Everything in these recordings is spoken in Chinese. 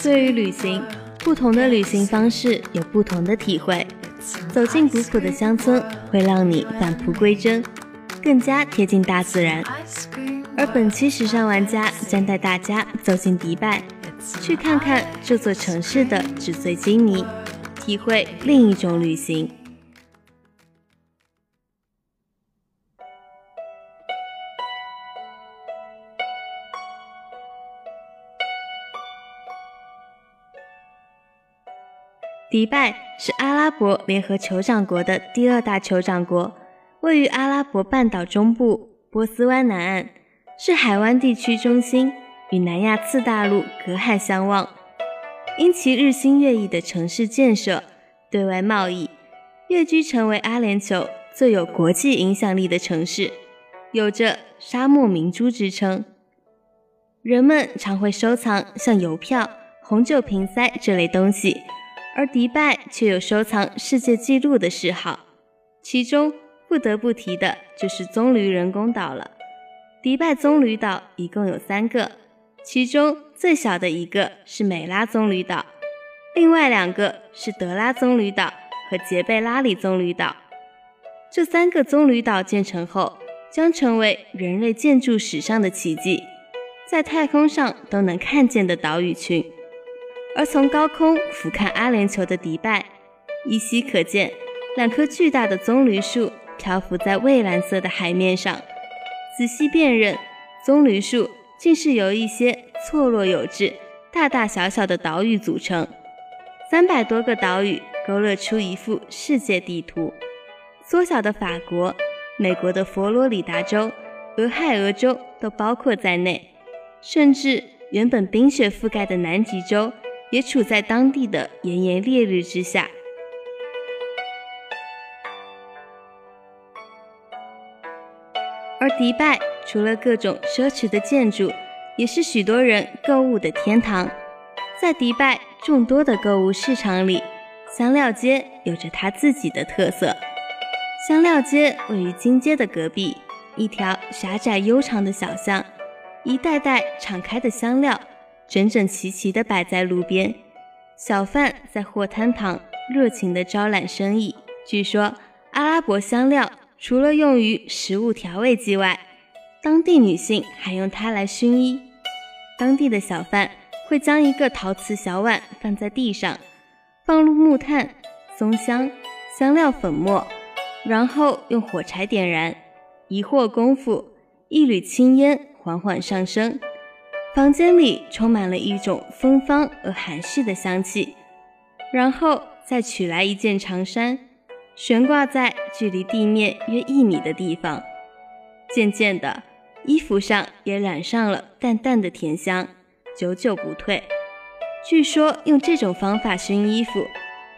对于旅行，不同的旅行方式有不同的体会。走进古朴的乡村，会让你返璞归真，更加贴近大自然。而本期时尚玩家将带大家走进迪拜，去看看这座城市的纸醉金迷，体会另一种旅行。迪拜是阿拉伯联合酋长国的第二大酋长国，位于阿拉伯半岛中部波斯湾南岸，是海湾地区中心，与南亚次大陆隔海相望。因其日新月异的城市建设、对外贸易，跃居成为阿联酋最有国际影响力的城市，有着“沙漠明珠”之称。人们常会收藏像邮票、红酒瓶塞这类东西。而迪拜却有收藏世界纪录的嗜好，其中不得不提的就是棕榈人工岛了。迪拜棕榈岛一共有三个，其中最小的一个是美拉棕榈岛，另外两个是德拉棕榈岛和杰贝拉里棕榈岛。这三个棕榈岛建成后，将成为人类建筑史上的奇迹，在太空上都能看见的岛屿群。而从高空俯瞰阿联酋的迪拜，依稀可见两棵巨大的棕榈树漂浮在蔚蓝色的海面上。仔细辨认，棕榈树竟是由一些错落有致、大大小小的岛屿组成。三百多个岛屿勾勒出一幅世界地图，缩小的法国、美国的佛罗里达州、俄亥俄州都包括在内，甚至原本冰雪覆盖的南极洲。也处在当地的炎炎烈日之下，而迪拜除了各种奢侈的建筑，也是许多人购物的天堂。在迪拜众多的购物市场里，香料街有着它自己的特色。香料街位于金街的隔壁，一条狭窄悠长的小巷，一袋袋敞开的香料。整整齐齐地摆在路边，小贩在货摊旁热情地招揽生意。据说，阿拉伯香料除了用于食物调味剂外，当地女性还用它来熏衣。当地的小贩会将一个陶瓷小碗放在地上，放入木炭、松香、香料粉末，然后用火柴点燃。一会功夫，一缕青烟缓缓上升。房间里充满了一种芬芳而含蓄的香气，然后再取来一件长衫，悬挂在距离地面约一米的地方。渐渐的，衣服上也染上了淡淡的甜香，久久不退。据说用这种方法熏衣服，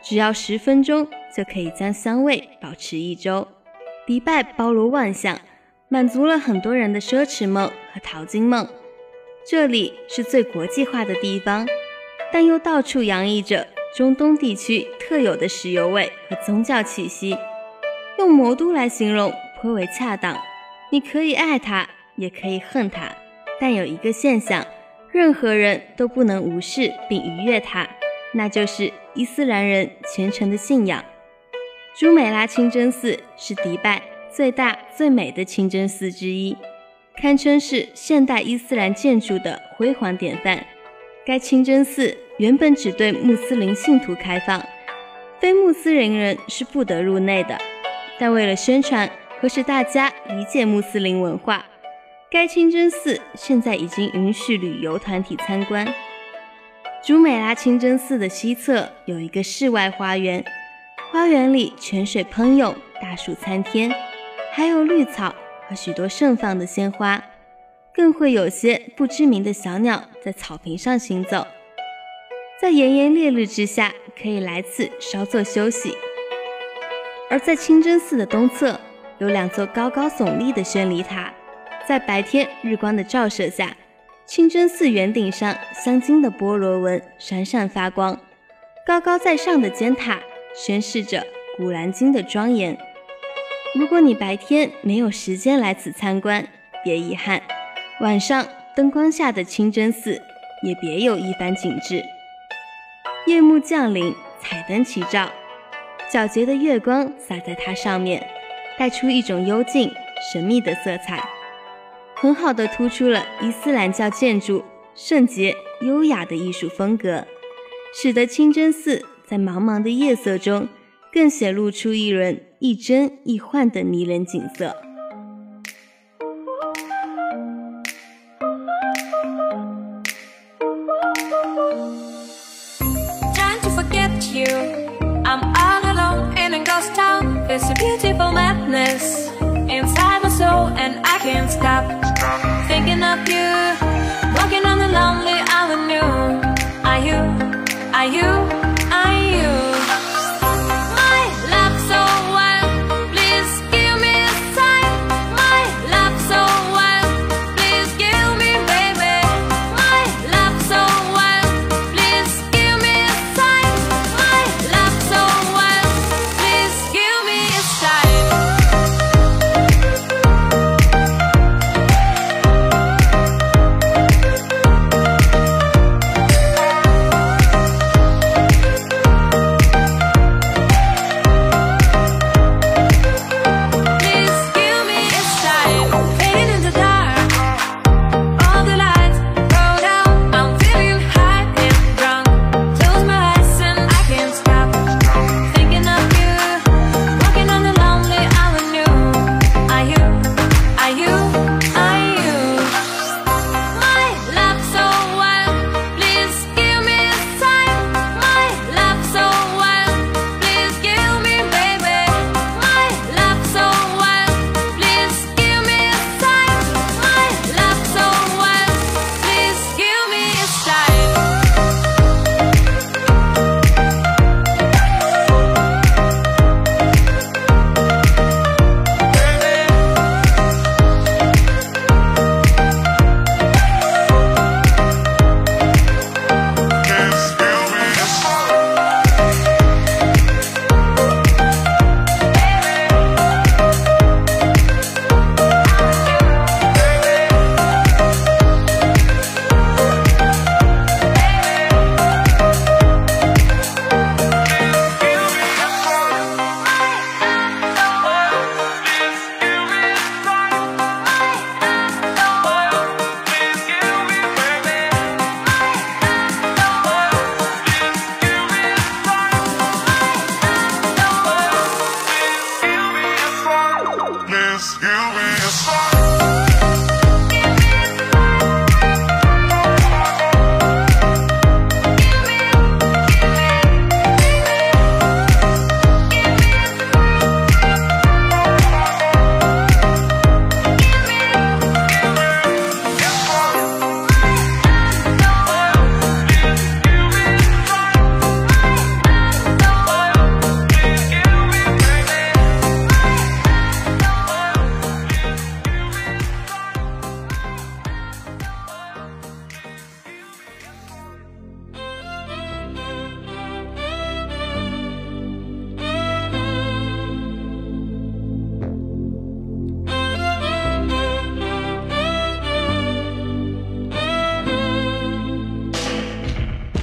只要十分钟就可以将香味保持一周。迪拜包罗万象，满足了很多人的奢侈梦和淘金梦。这里是最国际化的地方，但又到处洋溢着中东地区特有的石油味和宗教气息。用魔都来形容颇为恰当。你可以爱它，也可以恨它，但有一个现象，任何人都不能无视并逾越它，那就是伊斯兰人虔诚的信仰。朱美拉清真寺是迪拜最大最美的清真寺之一。堪称是现代伊斯兰建筑的辉煌典范。该清真寺原本只对穆斯林信徒开放，非穆斯林人是不得入内的。但为了宣传和使大家理解穆斯林文化，该清真寺现在已经允许旅游团体参观。朱美拉清真寺的西侧有一个室外花园，花园里泉水喷涌，大树参天，还有绿草。和许多盛放的鲜花，更会有些不知名的小鸟在草坪上行走。在炎炎烈日之下，可以来此稍作休息。而在清真寺的东侧，有两座高高耸立的宣礼塔，在白天日光的照射下，清真寺圆顶上镶金的波罗纹闪闪发光。高高在上的尖塔宣示着《古兰经》的庄严。如果你白天没有时间来此参观，别遗憾，晚上灯光下的清真寺也别有一番景致。夜幕降临，彩灯齐照，皎洁的月光洒在它上面，带出一种幽静、神秘的色彩，很好的突出了伊斯兰教建筑圣洁、优雅的艺术风格，使得清真寺在茫茫的夜色中更显露出一轮亦真亦幻的迷人景色。There's a beautiful madness inside my soul and I can't stop thinking of you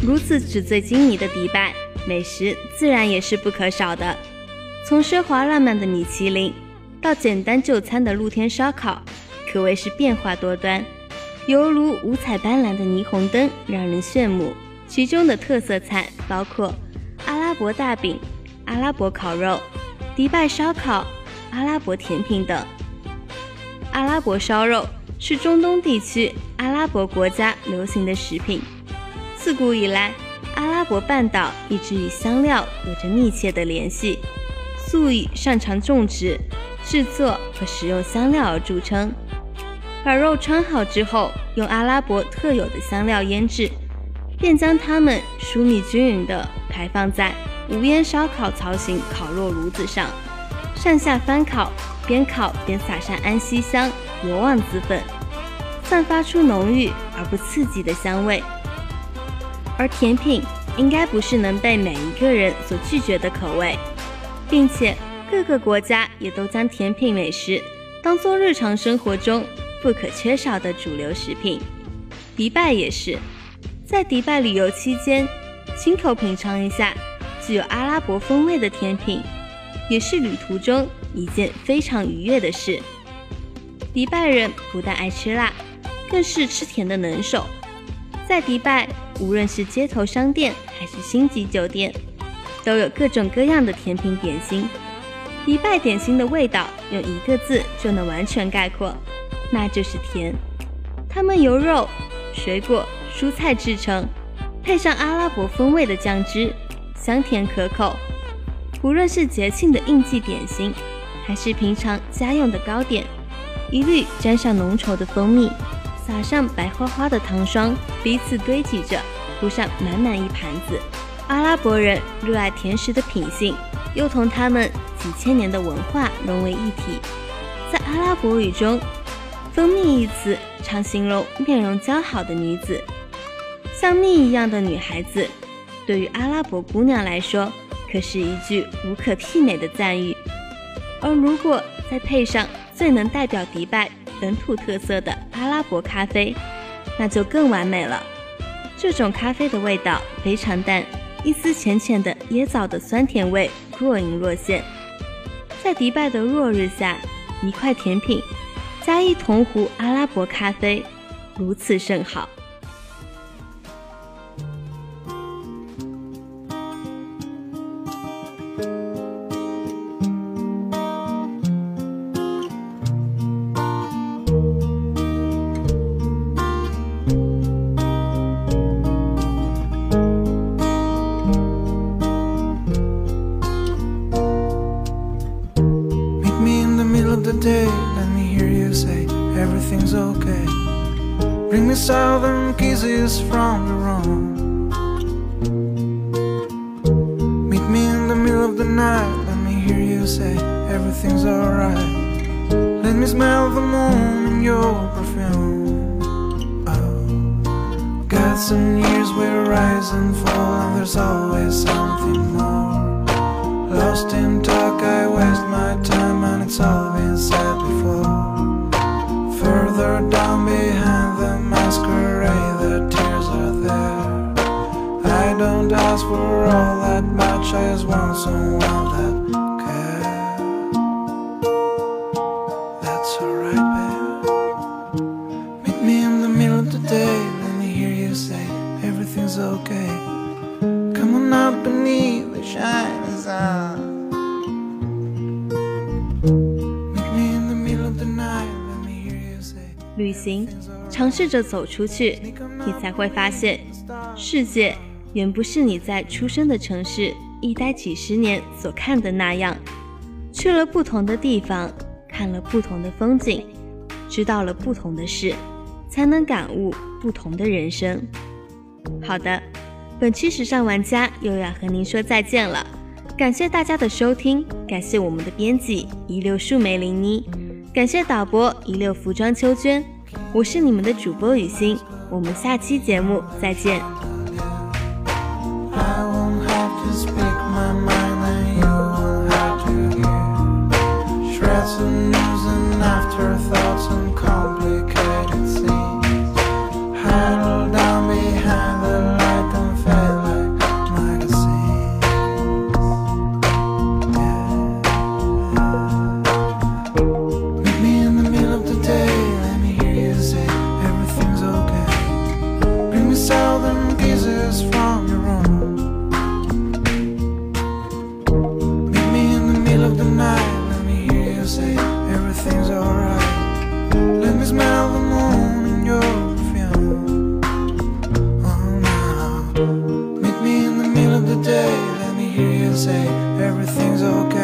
如此纸醉金迷的迪拜美食自然也是不可少的，从奢华浪漫的米其林到简单就餐的露天烧烤，可谓是变化多端，犹如五彩斑斓的霓虹灯，让人炫目。其中的特色菜包括阿拉伯大饼、阿拉伯烤肉、迪拜烧烤、阿拉伯甜品等。阿拉伯烧肉是中东地区阿拉伯国家流行的食品，自古以来。阿拉伯半岛一直与香料有着密切的联系，素以擅长种植、制作和使用香料而著称。把肉穿好之后，用阿拉伯特有的香料腌制，便将它们疏密均匀地排放在无烟烧烤槽型烤肉炉子上，上下翻烤，边烤边撒上安息香、罗望子粉，散发出浓郁而不刺激的香味。而甜品应该不是能被每一个人所拒绝的口味，并且各个国家也都将甜品美食当做日常生活中不可缺少的主流食品。迪拜也是，在迪拜旅游期间，亲口品尝一下具有阿拉伯风味的甜品，也是旅途中一件非常愉悦的事。迪拜人不但爱吃辣，更是吃甜的能手。在迪拜，无论是街头商店还是星级酒店，都有各种各样的甜品点心。迪拜点心的味道用一个字就能完全概括，那就是甜。它们由肉、水果、蔬菜制成，配上阿拉伯风味的酱汁，香甜可口。无论是节庆的应季点心，还是平常家用的糕点，一律沾上浓稠的蜂蜜。撒上白花花的糖霜，彼此堆积着，铺上满满一盘子。阿拉伯人热爱甜食的品性，又同他们几千年的文化融为一体。在阿拉伯语中，“蜂蜜”一词常形容面容姣好的女子，像蜜一样的女孩子，对于阿拉伯姑娘来说，可是一句无可媲美的赞誉。而如果再配上最能代表迪拜，本土特色的阿拉伯咖啡，那就更完美了。这种咖啡的味道非常淡，一丝浅浅的椰枣的酸甜味若隐若现。在迪拜的落日下，一块甜品加一铜壶阿拉伯咖啡，如此甚好。Southern kisses from the room. Meet me in the middle of the night. Let me hear you say everything's alright. Let me smell the moon in your perfume. Oh, got some years where rise and fall, and there's always something more. Lost in talk, I waste my time, and it's all been said before. Further down behind masquerade, the tears are there. I don't ask for all that much, I just want someone that 旅行，尝试着走出去，你才会发现，世界远不是你在出生的城市一待几十年所看的那样。去了不同的地方，看了不同的风景，知道了不同的事，才能感悟不同的人生。好的，本期时尚玩家又要和您说再见了，感谢大家的收听，感谢我们的编辑一六树梅林妮。感谢导播一六服装秋娟，我是你们的主播雨欣，我们下期节目再见。Say everything's alright.